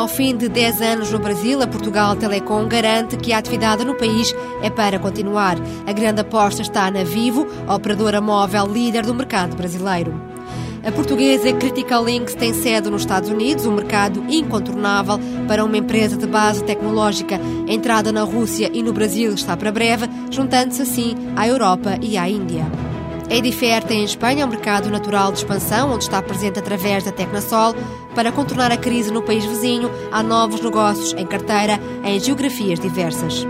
Ao fim de 10 anos no Brasil, a Portugal Telecom garante que a atividade no país é para continuar. A grande aposta está na Vivo, operadora móvel líder do mercado brasileiro. A portuguesa Critical Links tem sede nos Estados Unidos, um mercado incontornável para uma empresa de base tecnológica. A entrada na Rússia e no Brasil está para breve, juntando-se assim à Europa e à Índia. A Edifer tem em Espanha um mercado natural de expansão, onde está presente através da Tecnasol. Para contornar a crise no país vizinho, há novos negócios em carteira em geografias diversas.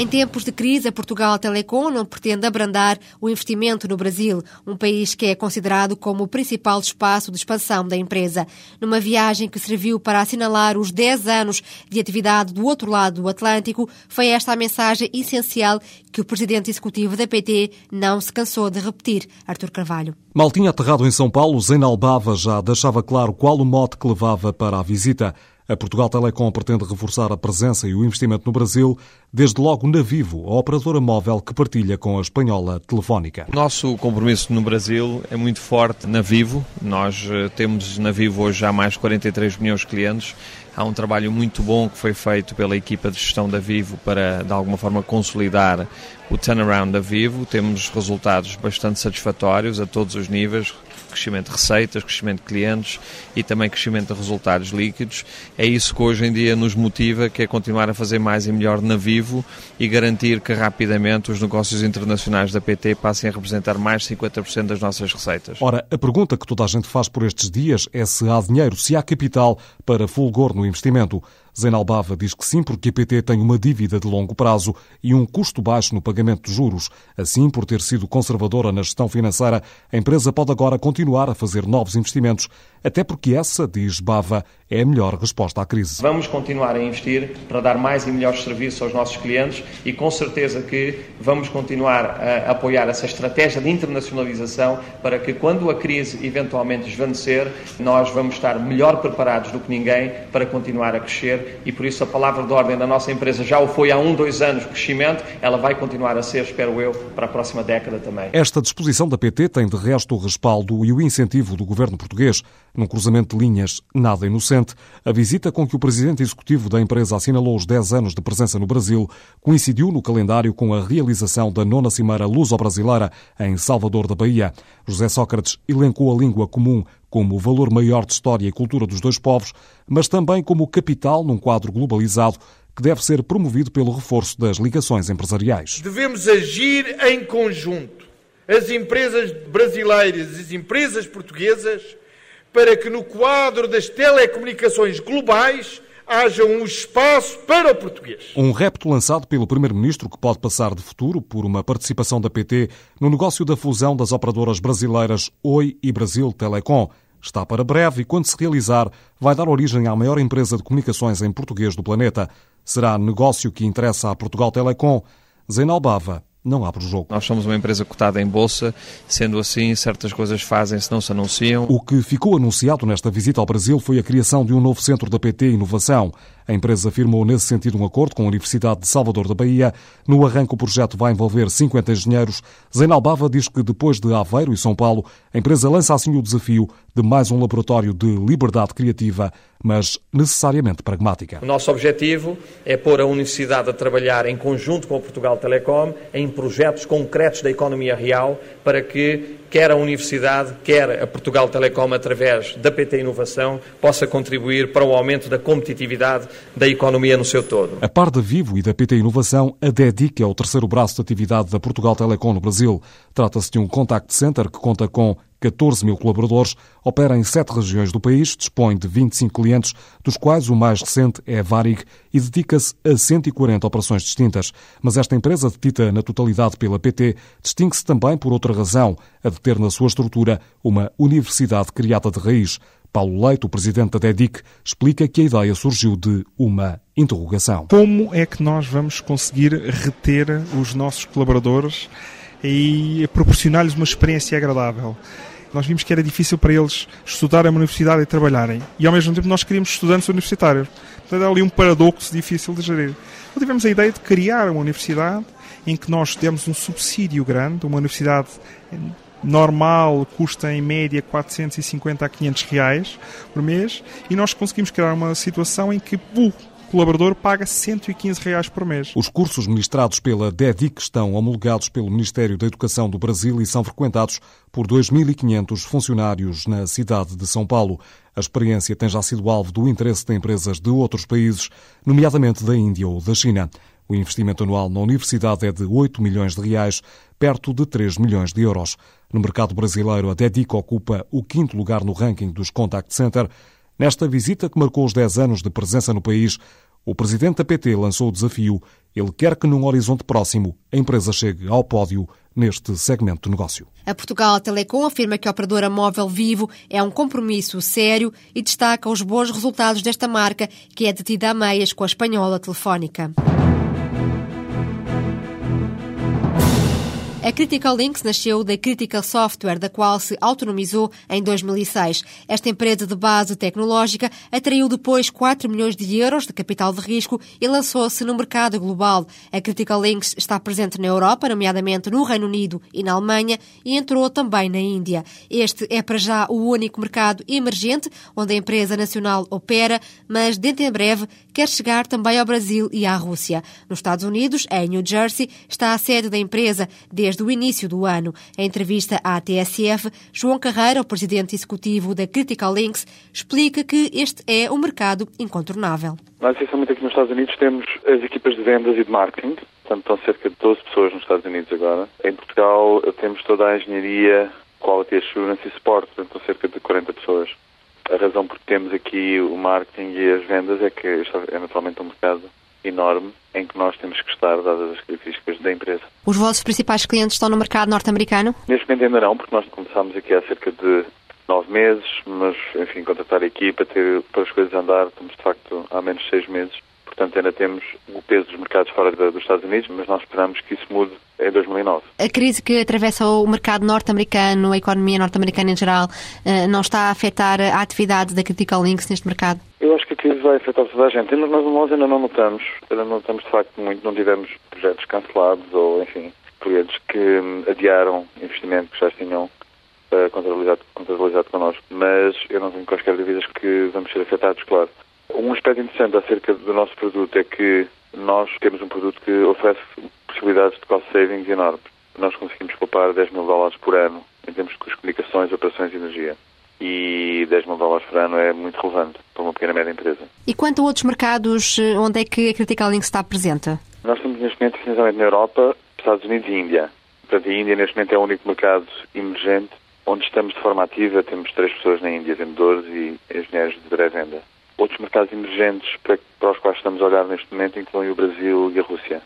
Em tempos de crise, a Portugal Telecom não pretende abrandar o investimento no Brasil, um país que é considerado como o principal espaço de expansão da empresa. Numa viagem que serviu para assinalar os 10 anos de atividade do outro lado do Atlântico, foi esta a mensagem essencial que o presidente executivo da PT não se cansou de repetir, Artur Carvalho. Mal tinha aterrado em São Paulo, Zena Albava já deixava claro qual o mote que levava para a visita. A Portugal Telecom pretende reforçar a presença e o investimento no Brasil, desde logo na Vivo, a operadora móvel que partilha com a espanhola Telefónica. Nosso compromisso no Brasil é muito forte na Vivo. Nós eh, temos na Vivo hoje já mais de 43 milhões de clientes. Há um trabalho muito bom que foi feito pela equipa de gestão da Vivo para, de alguma forma, consolidar o turnaround da Vivo. Temos resultados bastante satisfatórios a todos os níveis, crescimento de receitas, crescimento de clientes e também crescimento de resultados líquidos. É isso que hoje em dia nos motiva, que é continuar a fazer mais e melhor na Vivo e garantir que rapidamente os negócios internacionais da PT passem a representar mais de 50% das nossas receitas. Ora, a pergunta que toda a gente faz por estes dias é se há dinheiro, se há capital para fulgor no investimento. Zenalbava diz que sim, porque a PT tem uma dívida de longo prazo e um custo baixo no pagamento de juros. Assim, por ter sido conservadora na gestão financeira, a empresa pode agora continuar a fazer novos investimentos, até porque essa, diz Bava, é a melhor resposta à crise. Vamos continuar a investir para dar mais e melhores serviços aos nossos clientes e com certeza que vamos continuar a apoiar essa estratégia de internacionalização para que quando a crise eventualmente desvanecer, nós vamos estar melhor preparados do que ninguém para continuar a crescer e por isso a palavra de ordem da nossa empresa já o foi há um, dois anos crescimento, ela vai continuar a ser, espero eu, para a próxima década também. Esta disposição da PT tem de resto o respaldo e o incentivo do governo português. Num cruzamento de linhas nada inocente, a visita com que o presidente executivo da empresa assinalou os 10 anos de presença no Brasil coincidiu no calendário com a realização da nona Cimeira Luso-Brasileira em Salvador da Bahia. José Sócrates elencou a língua comum como o valor maior de história e cultura dos dois povos, mas também como capital num quadro globalizado que deve ser promovido pelo reforço das ligações empresariais. Devemos agir em conjunto, as empresas brasileiras e as empresas portuguesas, para que no quadro das telecomunicações globais haja um espaço para o português. Um repto lançado pelo Primeiro-Ministro que pode passar de futuro por uma participação da PT no negócio da fusão das operadoras brasileiras Oi e Brasil Telecom. Está para breve e, quando se realizar, vai dar origem à maior empresa de comunicações em português do planeta. Será negócio que interessa a Portugal Telecom. Zenalbava não abre o jogo. Nós somos uma empresa cotada em bolsa, sendo assim, certas coisas fazem-se, não se anunciam. O que ficou anunciado nesta visita ao Brasil foi a criação de um novo centro da PT Inovação. A empresa firmou nesse sentido um acordo com a Universidade de Salvador da Bahia. No arranque, o projeto vai envolver 50 engenheiros. Zenalbava diz que depois de Aveiro e São Paulo, a empresa lança assim o desafio de mais um laboratório de liberdade criativa, mas necessariamente pragmática. O nosso objetivo é pôr a universidade a trabalhar em conjunto com a Portugal Telecom em projetos concretos da economia real para que quer a Universidade, quer a Portugal Telecom, através da PT Inovação, possa contribuir para o aumento da competitividade da economia no seu todo. A par da Vivo e da PT Inovação, a DEDIC é o terceiro braço de atividade da Portugal Telecom no Brasil. Trata-se de um contact center que conta com 14 mil colaboradores, opera em sete regiões do país, dispõe de 25 clientes, dos quais o mais recente é a Varig e dedica-se a 140 operações distintas. Mas esta empresa, detida na totalidade pela PT, distingue-se também por outra razão, a de ter na sua estrutura uma universidade criada de raiz. Paulo Leite, o presidente da DEDIC, explica que a ideia surgiu de uma interrogação. Como é que nós vamos conseguir reter os nossos colaboradores e proporcionar-lhes uma experiência agradável? Nós vimos que era difícil para eles estudarem na universidade e trabalharem. E ao mesmo tempo nós queríamos estudantes universitários. Portanto, era ali um paradoxo difícil de gerir. Então tivemos a ideia de criar uma universidade em que nós demos um subsídio grande, uma universidade normal custa em média 450 a 500 reais por mês e nós conseguimos criar uma situação em que o colaborador paga 115 reais por mês. Os cursos ministrados pela DEDIC estão homologados pelo Ministério da Educação do Brasil e são frequentados por 2.500 funcionários na cidade de São Paulo. A experiência tem já sido alvo do interesse de empresas de outros países, nomeadamente da Índia ou da China. O investimento anual na universidade é de 8 milhões de reais, perto de 3 milhões de euros. No mercado brasileiro, a DEDIC ocupa o quinto lugar no ranking dos contact center. Nesta visita que marcou os 10 anos de presença no país, o presidente da PT lançou o desafio. Ele quer que, num horizonte próximo, a empresa chegue ao pódio neste segmento de negócio. A Portugal Telecom afirma que a operadora móvel Vivo é um compromisso sério e destaca os bons resultados desta marca, que é detida a meias com a espanhola telefónica. A Critical Links nasceu da Critical Software, da qual se autonomizou em 2006. Esta empresa de base tecnológica atraiu depois 4 milhões de euros de capital de risco e lançou-se no mercado global. A Critical Links está presente na Europa, nomeadamente no Reino Unido e na Alemanha, e entrou também na Índia. Este é para já o único mercado emergente onde a empresa nacional opera, mas dentro em breve quer chegar também ao Brasil e à Rússia. Nos Estados Unidos, em New Jersey, está a sede da empresa desde desde o início do ano. Em entrevista à TSF, João Carreira, o presidente executivo da Critical Links, explica que este é um mercado incontornável. Nós, essencialmente aqui nos Estados Unidos, temos as equipas de vendas e de marketing, portanto, estão cerca de 12 pessoas nos Estados Unidos agora. Em Portugal, temos toda a engenharia, quality assurance e support, portanto, estão cerca de 40 pessoas. A razão por que temos aqui o marketing e as vendas é que é naturalmente um mercado enorme em que nós temos que estar, dadas as características da empresa. Os vossos principais clientes estão no mercado norte-americano? Neste momento ainda não, porque nós começámos aqui há cerca de nove meses, mas, enfim, contratar a equipa, ter, para as coisas andar, estamos de facto há menos de seis meses. Portanto, ainda temos o peso dos mercados fora dos Estados Unidos, mas nós esperamos que isso mude em 2009. A crise que atravessa o mercado norte-americano, a economia norte-americana em geral, eh, não está a afetar a atividade da Critical Links neste mercado? Crise vai afetar toda a gente, mas nós ainda não notamos, ainda não notamos de facto muito, não tivemos projetos cancelados ou, enfim, projetos que hum, adiaram investimento que já tinham uh, contabilizado, contabilizado connosco. Mas eu não tenho quaisquer dúvidas que vamos ser afetados, claro. Um aspecto interessante acerca do nosso produto é que nós temos um produto que oferece possibilidades de cost savings enormes. Nós conseguimos poupar 10 mil dólares por ano em termos de comunicações, operações e energia. E 10 mil dólares por ano é muito relevante pequena e média empresa. E quanto a outros mercados, eh, onde é que a Critical Link está presente? Nós estamos neste momento essencialmente na Europa, Estados Unidos e Índia. Portanto, a Índia neste momento é o único mercado emergente onde estamos de forma ativa. Temos três pessoas na Índia, vendedores e engenheiros de breve venda. Outros mercados emergentes para, para os quais estamos a olhar neste momento incluem o Brasil e a Rússia.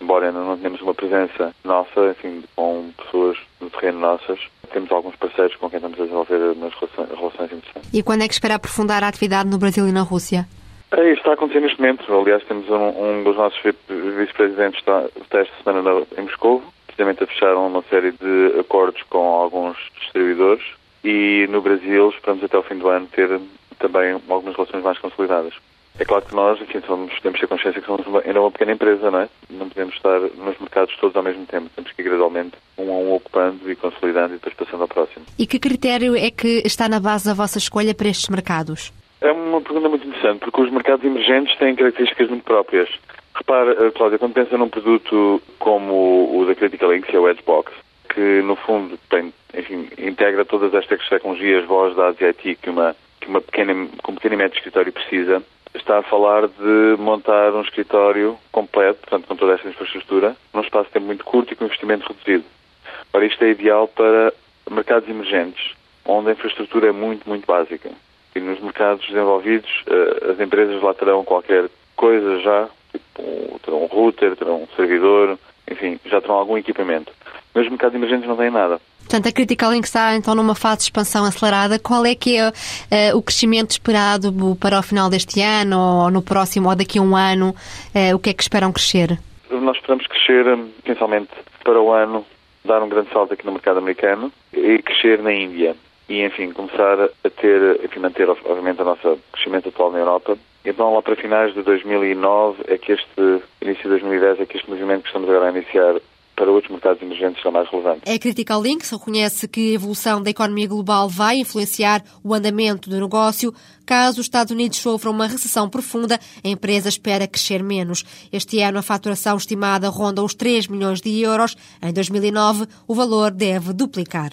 Embora ainda não tenhamos uma presença nossa, enfim, com pessoas no terreno nossas, temos alguns parceiros com quem estamos a desenvolver umas relações, relações interessantes. E quando é que espera aprofundar a atividade no Brasil e na Rússia? É, está a acontecer neste momento. Aliás, temos um, um dos nossos vice-presidentes está esta semana em Moscou, precisamente a fechar uma série de acordos com alguns distribuidores e no Brasil esperamos até o fim do ano ter também algumas relações mais consolidadas. É claro que nós, enfim, somos, temos que ter consciência que somos uma, ainda uma pequena empresa, não é? Não podemos estar nos mercados todos ao mesmo tempo. Temos que ir gradualmente um a um ocupando e consolidando e depois passando ao próximo. E que critério é que está na base da vossa escolha para estes mercados? É uma pergunta muito interessante, porque os mercados emergentes têm características muito próprias. Repara, eh, Cláudia, quando pensa num produto como o da Critical Link, que é o Edgebox, que no fundo tem, enfim, integra todas estas tecnologias, voz, dados e IT que uma que uma pequena, que um pequeno e médio escritório precisa, está a falar de montar um escritório completo, portanto com toda esta infraestrutura, num espaço de tempo muito curto e com investimento reduzido. Ora, isto é ideal para mercados emergentes, onde a infraestrutura é muito, muito básica. E nos mercados desenvolvidos, eh, as empresas lá terão qualquer coisa já, tipo, terão um router, terão um servidor, enfim, já terão algum equipamento. Mas os mercados emergentes não têm nada. Portanto, a Critical Link está então numa fase de expansão acelerada. Qual é que é uh, o crescimento esperado para o final deste ano ou no próximo ou daqui a um ano? Uh, o que é que esperam crescer? Nós esperamos crescer, principalmente para o ano, dar um grande salto aqui no mercado americano e crescer na Índia. E, enfim, começar a ter, enfim, manter, obviamente, o nosso crescimento atual na Europa. Então, lá para finais de 2009 é que este, início de 2010, é que este movimento que estamos agora a iniciar para outros mercados emergentes são mais relevantes. A Critical Links reconhece que a evolução da economia global vai influenciar o andamento do negócio. Caso os Estados Unidos sofram uma recessão profunda, a empresa espera crescer menos. Este ano, a faturação estimada ronda os 3 milhões de euros. Em 2009, o valor deve duplicar.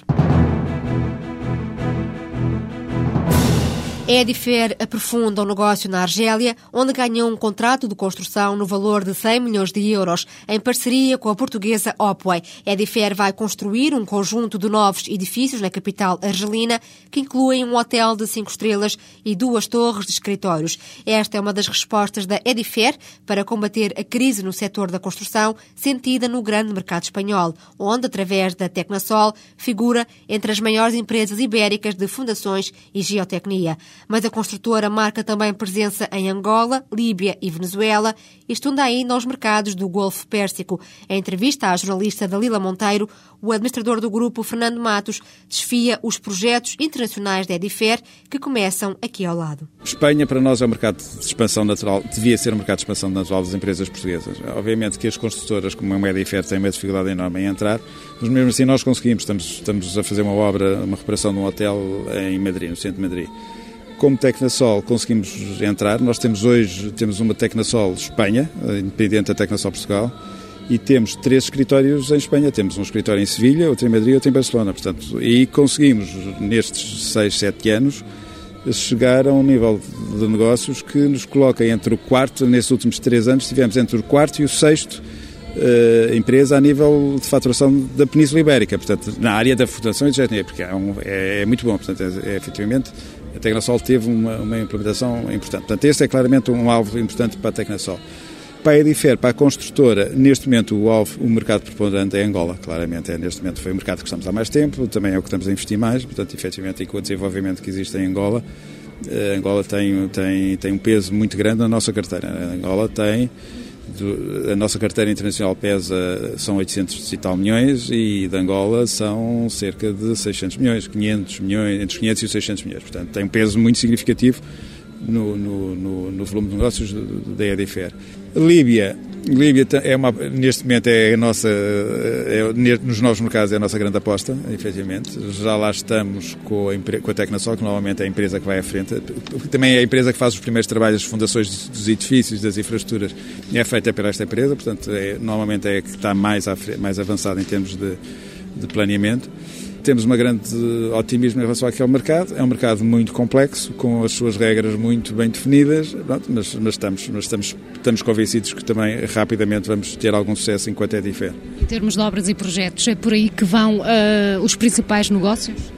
Edifer aprofunda o negócio na Argélia, onde ganhou um contrato de construção no valor de 100 milhões de euros, em parceria com a portuguesa Opway. Edifer vai construir um conjunto de novos edifícios na capital argelina, que incluem um hotel de cinco estrelas e duas torres de escritórios. Esta é uma das respostas da Edifer para combater a crise no setor da construção, sentida no grande mercado espanhol, onde, através da Tecnasol, figura entre as maiores empresas ibéricas de fundações e geotecnia mas a construtora marca também presença em Angola, Líbia e Venezuela e estunda ainda aos mercados do Golfo Pérsico. Em entrevista à jornalista Dalila Monteiro, o administrador do grupo, Fernando Matos, desfia os projetos internacionais da Edifer que começam aqui ao lado. Espanha, para nós, é um mercado de expansão natural, devia ser um mercado de expansão natural das empresas portuguesas. Obviamente que as construtoras, como a Edifer, têm uma dificuldade enorme em entrar, mas mesmo assim nós conseguimos. Estamos, estamos a fazer uma obra, uma reparação de um hotel em Madrid, no centro de Madrid. Como Tecnasol conseguimos entrar, nós temos hoje temos uma Tecnasol Espanha, independente da Tecnasol Portugal, e temos três escritórios em Espanha. Temos um escritório em Sevilha, outro em Madrid, outro em Barcelona. Portanto, e conseguimos, nestes seis, sete anos, chegar a um nível de negócios que nos coloca entre o quarto, nesses últimos três anos, tivemos entre o quarto e o sexto uh, empresa a nível de faturação da Península Ibérica, portanto, na área da fundação e de porque é, um, é, é, muito bom, portanto, é, é efetivamente a Tecnosol teve uma, uma, implementação importante. Portanto, este é claramente um alvo importante para a Tecnosol. Para a Edifer, para a construtora, neste momento o alvo, o mercado preponderante é Angola, claramente. É, neste momento foi o mercado que estamos há mais tempo, também é o que estamos a investir mais, portanto, efetivamente, e com o desenvolvimento que existe em Angola, eh, Angola tem, tem, tem um peso muito grande na nossa carteira. Angola tem a nossa carteira internacional pesa, são 800 e tal milhões e de Angola são cerca de 600 milhões, 500 milhões, entre os 500 e os 600 milhões. Portanto, tem um peso muito significativo no, no, no, no volume de negócios da EDFR. Líbia, Líbia é uma, neste momento é a nossa, é, nos novos mercados é a nossa grande aposta, efetivamente. Já lá estamos com a, com a Tecnosol, que normalmente é a empresa que vai à frente. Também é a empresa que faz os primeiros trabalhos, as fundações dos edifícios, das infraestruturas, é feita pela esta empresa, portanto, é, normalmente é a que está mais, mais avançada em termos de, de planeamento temos uma grande otimismo em relação àquele mercado. É um mercado muito complexo, com as suas regras muito bem definidas, mas, mas, estamos, mas estamos, estamos convencidos que também rapidamente vamos ter algum sucesso enquanto é diferente. Em termos de obras e projetos, é por aí que vão uh, os principais negócios?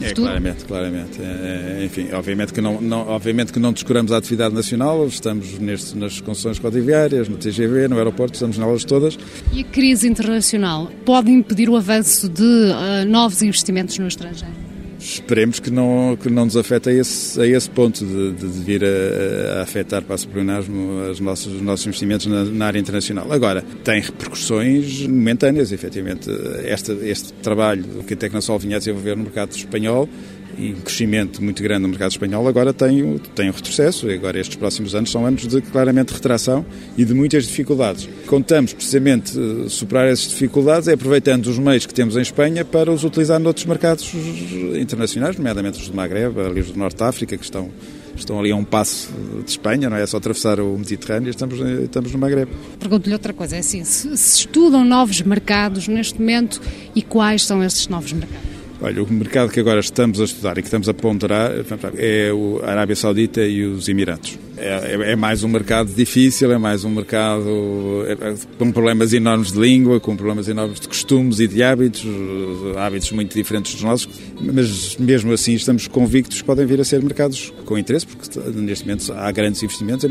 É, claramente, claramente. É, é, enfim, obviamente que não, não, obviamente que não descuramos a atividade nacional, estamos neste, nas concessões rodoviárias, no TGV, no aeroporto, estamos nelas todas. E a crise internacional pode impedir o avanço de uh, novos investimentos no estrangeiro? Esperemos que não, que não nos afete a esse, a esse ponto de, de, vir a, a, afetar para o os nossos, os nossos investimentos na, na, área internacional. Agora, tem repercussões momentâneas, efetivamente. Este, este trabalho que a Tecnosol vinha a desenvolver no mercado espanhol e um crescimento muito grande no mercado espanhol, agora tem, tem um retrocesso. E agora estes próximos anos são anos de claramente retração e de muitas dificuldades. Contamos precisamente eh, superar essas dificuldades é aproveitando os meios que temos em Espanha para os utilizar noutros mercados internacionais, nomeadamente os do Magreb, ali os do Norte de África, que estão estão ali a um passo de Espanha, não é? é só atravessar o Mediterrâneo, estamos, estamos no Magreb. Pergunto-lhe outra coisa, é assim, se, se estudam novos mercados neste momento e quais são esses novos mercados? Olha, o mercado que agora estamos a estudar e que estamos a ponderar é a Arábia Saudita e os Emirados. É, é, é, mais um mercado difícil, é mais um mercado é, é, com problemas enormes de língua, com problemas enormes de costumes e de hábitos, hábitos muito diferentes dos nossos, mas mesmo assim estamos convictos que podem vir a ser mercados com interesse, porque neste momento há grandes investimentos,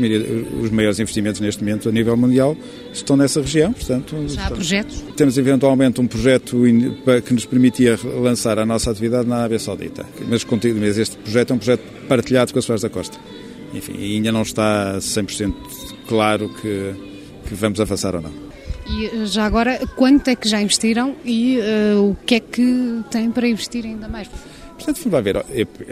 os maiores investimentos neste momento a nível mundial estão nessa região. Portanto, Já há projetos? Temos eventualmente um projeto que nos permitia lançar a nossa atividade na Arábia Saudita, mas, mas este projeto é um projeto partilhado com a Soares da Costa enfim, ainda não está 100% claro que, que vamos avançar ou não. E eh, já agora, quanto é que já investiram e uh, o que é que têm para investir ainda mais? Portanto, vai ver,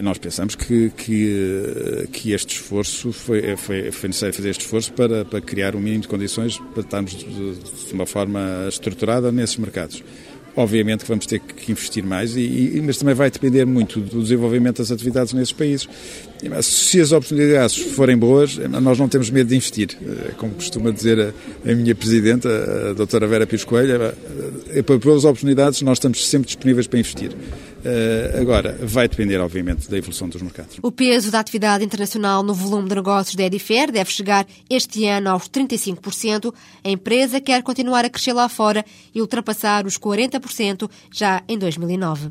nós pensamos que, que, que este esforço foi, foi, foi, necessário fazer este esforço para, para criar um mínimo de condições para estarmos de, de uma forma estruturada nesses mercados. Obviamente que vamos ter que investir mais, e, mas também vai depender muito do desenvolvimento das atividades nesses países. Se as oportunidades forem boas, nós não temos medo de investir. Eh, como costuma dizer a, a minha presidenta, a doutora Vera Pires Coelho, eh, para boas oportunidades nós estamos sempre disponíveis para investir. Uh, agora, vai depender, obviamente, da evolução dos mercados. O peso da atividade internacional no volume de negócios da Edifer deve chegar este ano aos 35%. A empresa quer continuar a crescer lá fora e ultrapassar os 40% já em 2009.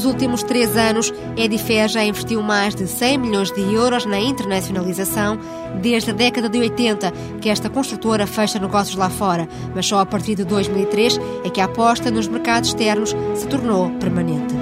Nos últimos três anos, Edifer já investiu mais de 100 milhões de euros na internacionalização desde a década de 80 que esta construtora fecha negócios lá fora, mas só a partir de 2003 é que a aposta nos mercados externos se tornou permanente.